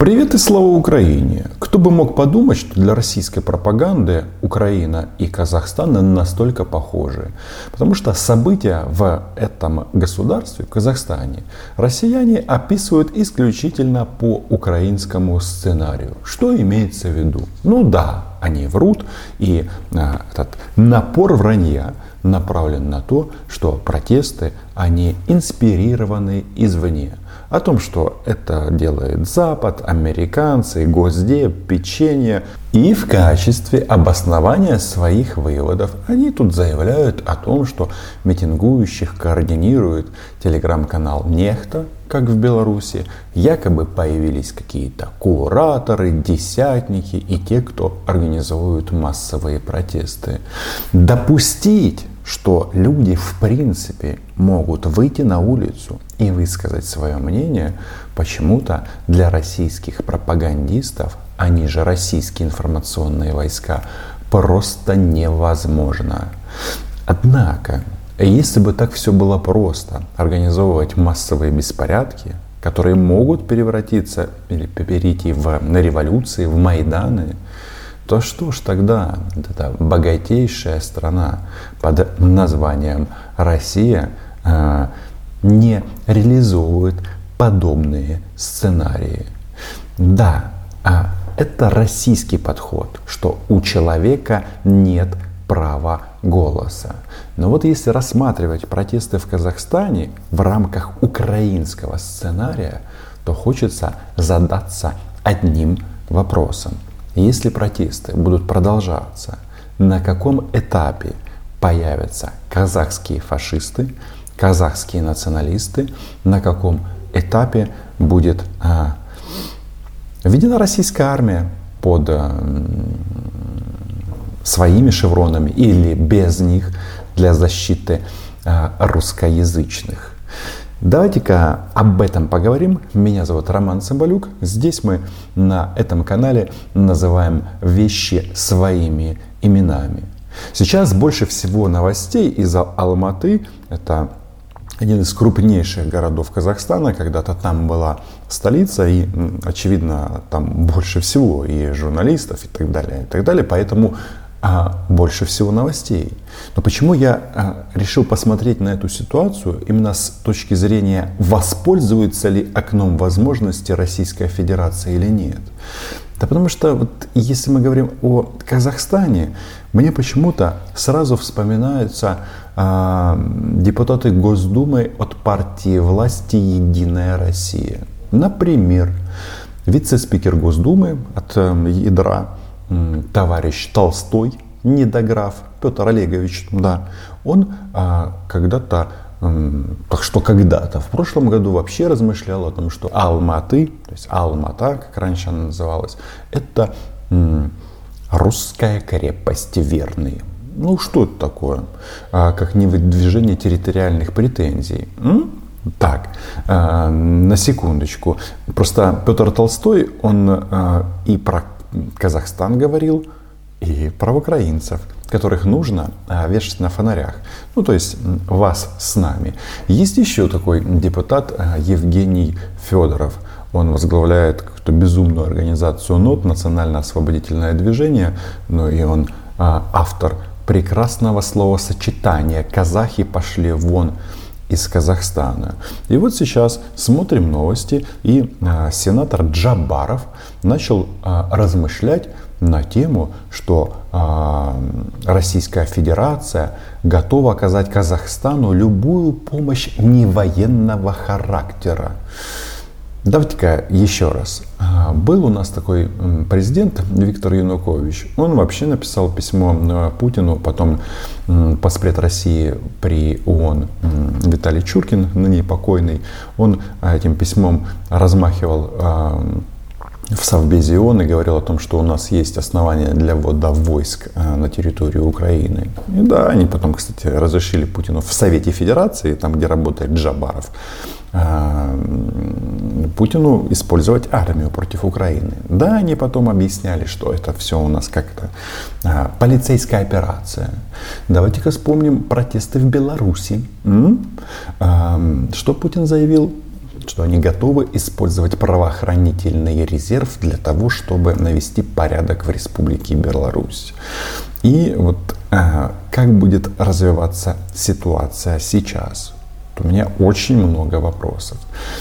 Привет и слава Украине! Кто бы мог подумать, что для российской пропаганды Украина и Казахстан настолько похожи. Потому что события в этом государстве, в Казахстане, россияне описывают исключительно по украинскому сценарию. Что имеется в виду? Ну да, они врут, и а, этот напор вранья направлен на то, что протесты, они инспирированы извне о том, что это делает Запад, американцы, Госдеп, печенье. И в качестве обоснования своих выводов они тут заявляют о том, что митингующих координирует телеграм-канал Нехта, как в Беларуси, якобы появились какие-то кураторы, десятники и те, кто организуют массовые протесты. Допустить что люди в принципе могут выйти на улицу и высказать свое мнение, почему-то для российских пропагандистов, они же российские информационные войска, просто невозможно. Однако, если бы так все было просто, организовывать массовые беспорядки, которые могут превратиться или перейти в, на революции, в Майданы, то что ж тогда эта богатейшая страна под названием Россия э, не реализовывает подобные сценарии? Да, а это российский подход, что у человека нет права голоса. Но вот если рассматривать протесты в Казахстане в рамках украинского сценария, то хочется задаться одним вопросом – если протесты будут продолжаться, на каком этапе появятся казахские фашисты, казахские националисты, на каком этапе будет а, введена российская армия под а, своими шевронами или без них для защиты а, русскоязычных. Давайте-ка об этом поговорим. Меня зовут Роман Цымбалюк. Здесь мы на этом канале называем вещи своими именами. Сейчас больше всего новостей из Алматы. Это один из крупнейших городов Казахстана. Когда-то там была столица, и, очевидно, там больше всего и журналистов, и так далее, и так далее. Поэтому а, больше всего новостей. Но почему я а, решил посмотреть на эту ситуацию именно с точки зрения, воспользуется ли окном возможности Российская Федерация или нет? Да потому что вот если мы говорим о Казахстане, мне почему-то сразу вспоминаются а, депутаты Госдумы от партии власти «Единая Россия». Например, вице-спикер Госдумы от э, ядра товарищ Толстой, недограф, Петр Олегович, да, он а, когда-то так что когда-то, в прошлом году вообще размышлял о том, что Алматы, то есть Алмата, как раньше она называлась, это м, русская крепость верные. Ну что это такое? А, как не выдвижение территориальных претензий. М? Так, э, на секундочку. Просто Петр Толстой, он э, и про Казахстан говорил, и про украинцев, которых нужно а, вешать на фонарях. Ну, то есть вас с нами. Есть еще такой депутат а, Евгений Федоров. Он возглавляет какую-то безумную организацию НОТ, Национально-освободительное движение, ну и он а, автор прекрасного словосочетания «казахи пошли вон» из Казахстана. И вот сейчас смотрим новости, и а, сенатор Джабаров начал а, размышлять на тему, что а, Российская Федерация готова оказать Казахстану любую помощь невоенного характера. Давайте-ка еще раз. А, был у нас такой президент Виктор Янукович. Он вообще написал письмо э, Путину, потом поспред России при ООН Виталий Чуркин, ныне покойный, он а, этим письмом размахивал а, в Совбезе ООН и говорил о том, что у нас есть основания для ввода войск на территорию Украины. И да, они потом, кстати, разрешили Путину в Совете Федерации, там, где работает Джабаров, Путину использовать армию против Украины. Да, они потом объясняли, что это все у нас как-то а, полицейская операция. Давайте-ка вспомним протесты в Беларуси. М? А, что Путин заявил? Что они готовы использовать правоохранительный резерв для того, чтобы навести порядок в Республике Беларусь. И вот э, как будет развиваться ситуация сейчас? У меня очень много вопросов.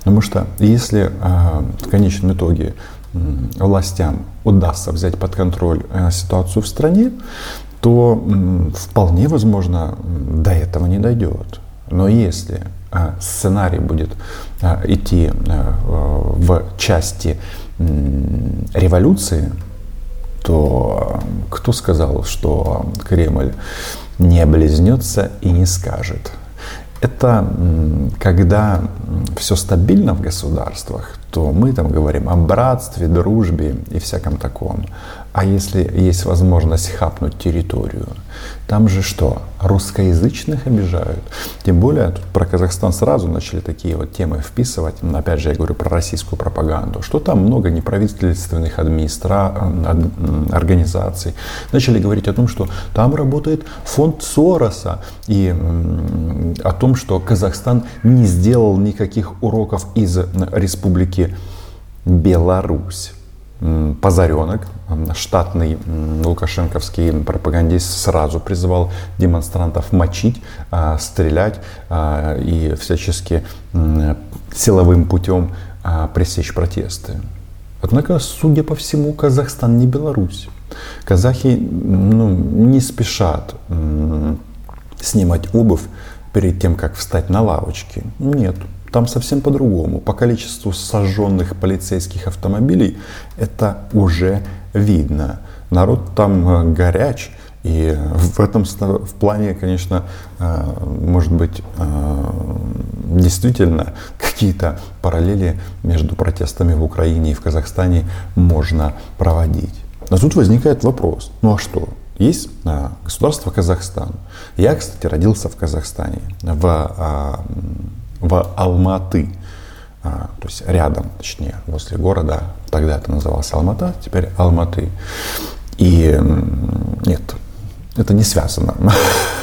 Потому что если э, в конечном итоге властям удастся взять под контроль э, ситуацию в стране, то вполне возможно до этого не дойдет. Но если э, сценарий будет э, идти в части революции, то кто сказал, что Кремль не облизнется и не скажет? Это когда все стабильно в государствах, то мы там говорим о братстве, дружбе и всяком таком. А если есть возможность хапнуть территорию, там же что? Русскоязычных обижают. Тем более, тут про Казахстан сразу начали такие вот темы вписывать. Опять же, я говорю про российскую пропаганду. Что там много неправительственных администра... организаций. Начали говорить о том, что там работает фонд Сороса. И о том, что Казахстан не сделал никаких уроков из республики Беларусь. Позаренок, штатный лукашенковский пропагандист сразу призывал демонстрантов мочить, а, стрелять а, и всячески силовым путем а, пресечь протесты. Однако, судя по всему, Казахстан не Беларусь. Казахи ну, не спешат снимать обувь перед тем, как встать на лавочке. Нет, там совсем по-другому. По количеству сожженных полицейских автомобилей это уже видно. Народ там э, горяч. И в этом в плане, конечно, э, может быть, э, действительно какие-то параллели между протестами в Украине и в Казахстане можно проводить. Но тут возникает вопрос, ну а что? Есть государство Казахстан. Я, кстати, родился в Казахстане, в а, в Алматы, а, то есть рядом, точнее, возле города. Тогда это называлось Алмата, теперь Алматы. И нет, это не связано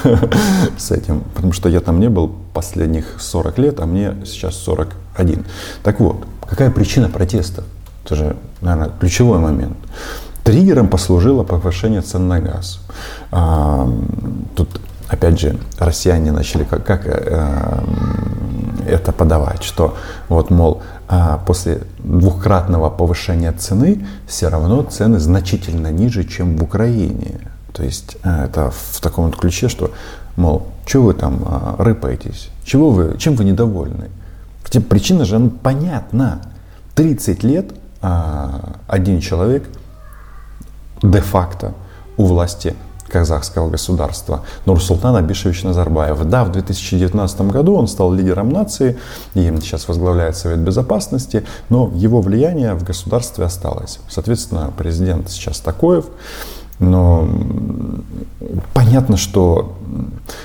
с этим, потому что я там не был последних 40 лет, а мне сейчас 41. Так вот, какая причина протеста? Это же, наверное, ключевой момент. Триггером послужило повышение цен на газ. А, тут, опять же, россияне начали как, как э, это подавать, что вот, мол, а, после двухкратного повышения цены все равно цены значительно ниже, чем в Украине. То есть а, это в таком вот ключе, что, мол, что вы там а, рыпаетесь, чего вы, чем вы недовольны? Хотя причина же ну, понятна. 30 лет один человек де-факто у власти казахского государства Нурсултан Абишевич Назарбаев. Да, в 2019 году он стал лидером нации и сейчас возглавляет Совет Безопасности, но его влияние в государстве осталось. Соответственно, президент сейчас Такоев, но понятно, что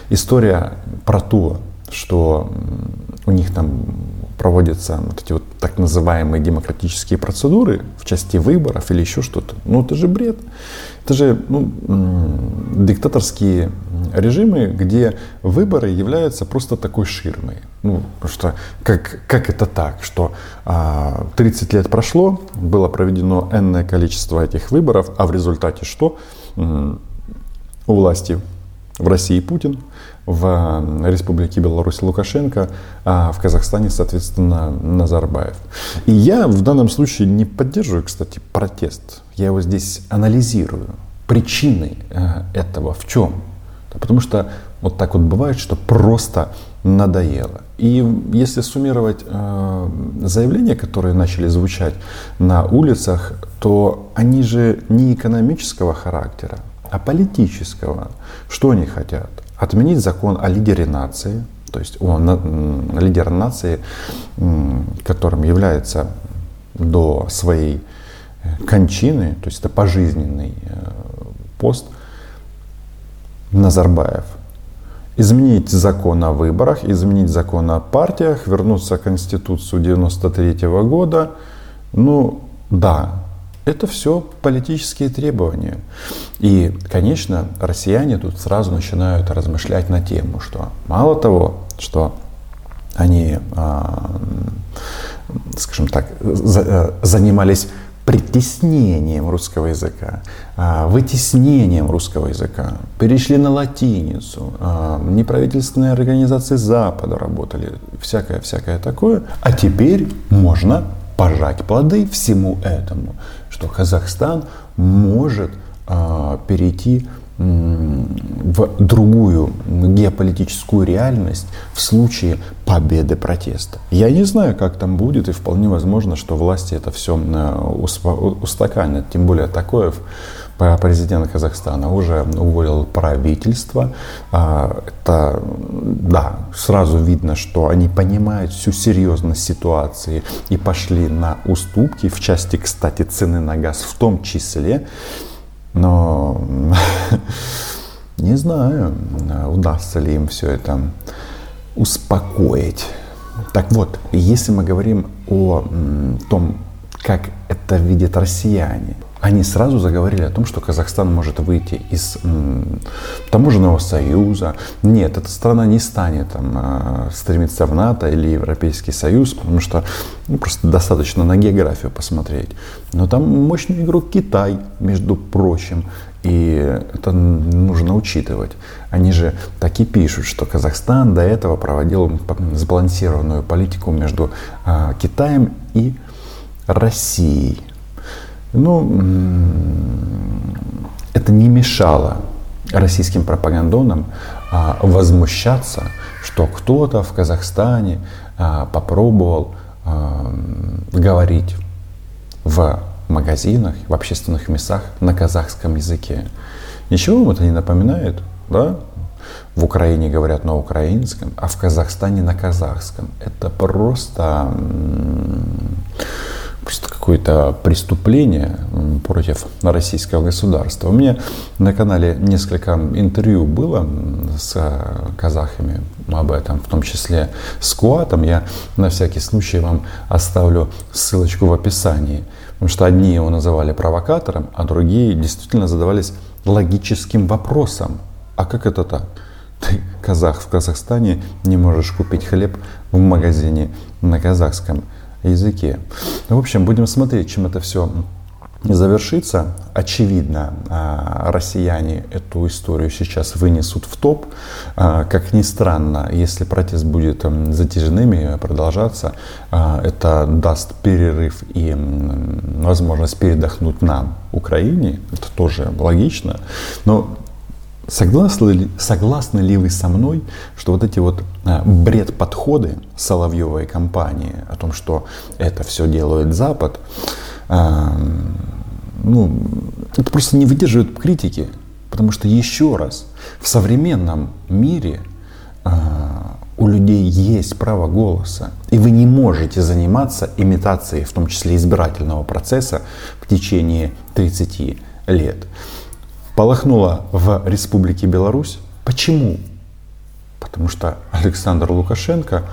история про то, что у них там проводятся вот эти вот так называемые демократические процедуры в части выборов или еще что-то. Ну, это же бред. Это же ну, диктаторские режимы, где выборы являются просто такой ширмой. Ну, что как, как это так, что а, 30 лет прошло, было проведено энное количество этих выборов, а в результате что? У власти в России Путин, в Республике Беларусь Лукашенко, а в Казахстане, соответственно, Назарбаев. И я в данном случае не поддерживаю, кстати, протест. Я его здесь анализирую. Причины э, этого в чем? Потому что вот так вот бывает, что просто надоело. И если суммировать э, заявления, которые начали звучать на улицах, то они же не экономического характера, а политического. Что они хотят? Отменить закон о лидере нации, то есть о на, лидер нации, которым является до своей э, кончины, то есть это пожизненный э, пост Назарбаев. Изменить закон о выборах, изменить закон о партиях, вернуться к Конституцию 93 года. Ну, да, это все политические требования. И, конечно, россияне тут сразу начинают размышлять на тему, что мало того, что Они, а, скажем так, э, занимались притеснением русского языка, а, вытеснением русского языка, перешли на латиницу, а, неправительственные организации Запада работали, всякое-всякое такое. А теперь можно пожать плоды всему этому, что Казахстан может а, перейти в другую геополитическую реальность в случае победы протеста. Я не знаю, как там будет, и вполне возможно, что власти это все э, устаканят. Тем более Такоев, президент Казахстана, уже уволил правительство. А, это, да, сразу видно, что они понимают всю серьезность ситуации и пошли на уступки в части, кстати, цены на газ в том числе. Но не знаю, удастся ли им все это успокоить. Так вот, если мы говорим о том, как это видят россияне, они сразу заговорили о том, что Казахстан может выйти из м, таможенного союза. Нет, эта страна не станет там, э, стремиться в НАТО или Европейский Союз, потому что ну, просто достаточно на географию посмотреть. Но там мощный игрок Китай, между прочим. И это нужно учитывать. Они же так и пишут, что Казахстан до этого проводил сбалансированную политику между э, Китаем и Россией. Ну, это не мешало российским пропагандонам а, возмущаться, что кто-то в Казахстане а, попробовал а, говорить в магазинах, в общественных местах на казахском языке. Ничего вам это не напоминает, да? В Украине говорят на украинском, а в Казахстане на казахском. Это просто какое-то преступление против российского государства. У меня на канале несколько интервью было с казахами об этом, в том числе с Куатом. Я на всякий случай вам оставлю ссылочку в описании. Потому что одни его называли провокатором, а другие действительно задавались логическим вопросом. А как это так? Ты, казах в Казахстане, не можешь купить хлеб в магазине на казахском языке. В общем, будем смотреть, чем это все завершится. Очевидно, а, россияне эту историю сейчас вынесут в топ. А, как ни странно, если протест будет затяжными продолжаться, а, это даст перерыв и возможность передохнуть нам, Украине. Это тоже логично. Но Согласны ли, согласны ли вы со мной, что вот эти вот а, бред-подходы Соловьевой компании о том, что это все делает Запад, а, ну, это просто не выдерживает критики. Потому что еще раз, в современном мире а, у людей есть право голоса. И вы не можете заниматься имитацией, в том числе избирательного процесса, в течение 30 лет полыхнуло в Республике Беларусь. Почему? Потому что Александр Лукашенко,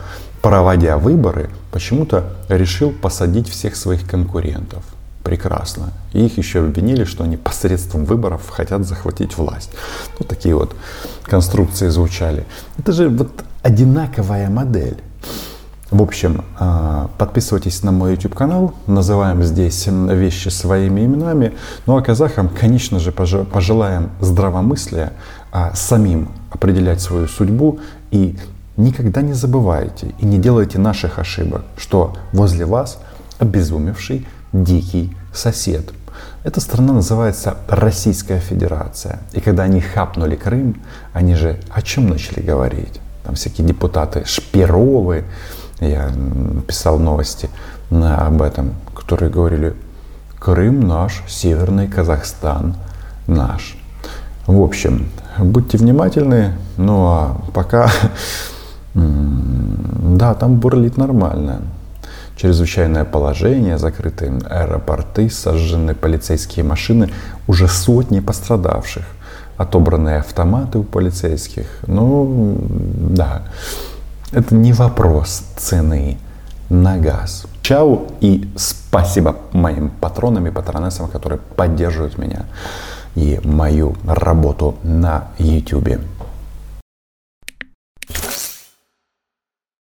проводя выборы, почему-то решил посадить всех своих конкурентов. Прекрасно. И их еще обвинили, что они посредством выборов хотят захватить власть. Вот такие вот конструкции звучали. Это же вот одинаковая модель. В общем, а, подписывайтесь на мой YouTube канал, называем здесь вещи своими именами. Ну а казахам, конечно же, пожелаем здравомыслия, а самим определять свою судьбу и никогда не забывайте и не делайте наших ошибок, что возле вас обезумевший дикий сосед. Эта страна называется Российская Федерация. И когда они хапнули Крым, они же о чем начали говорить? Там всякие депутаты Шпировы, я писал новости об этом, которые говорили, Крым наш, Северный Казахстан наш. В общем, будьте внимательны, ну а пока, да, там бурлит нормально. Чрезвычайное положение, закрытые аэропорты, сожжены полицейские машины, уже сотни пострадавших, отобранные автоматы у полицейских. Ну, да. Это не вопрос цены на газ. Чао и спасибо моим патронам и патронессам, которые поддерживают меня и мою работу на YouTube.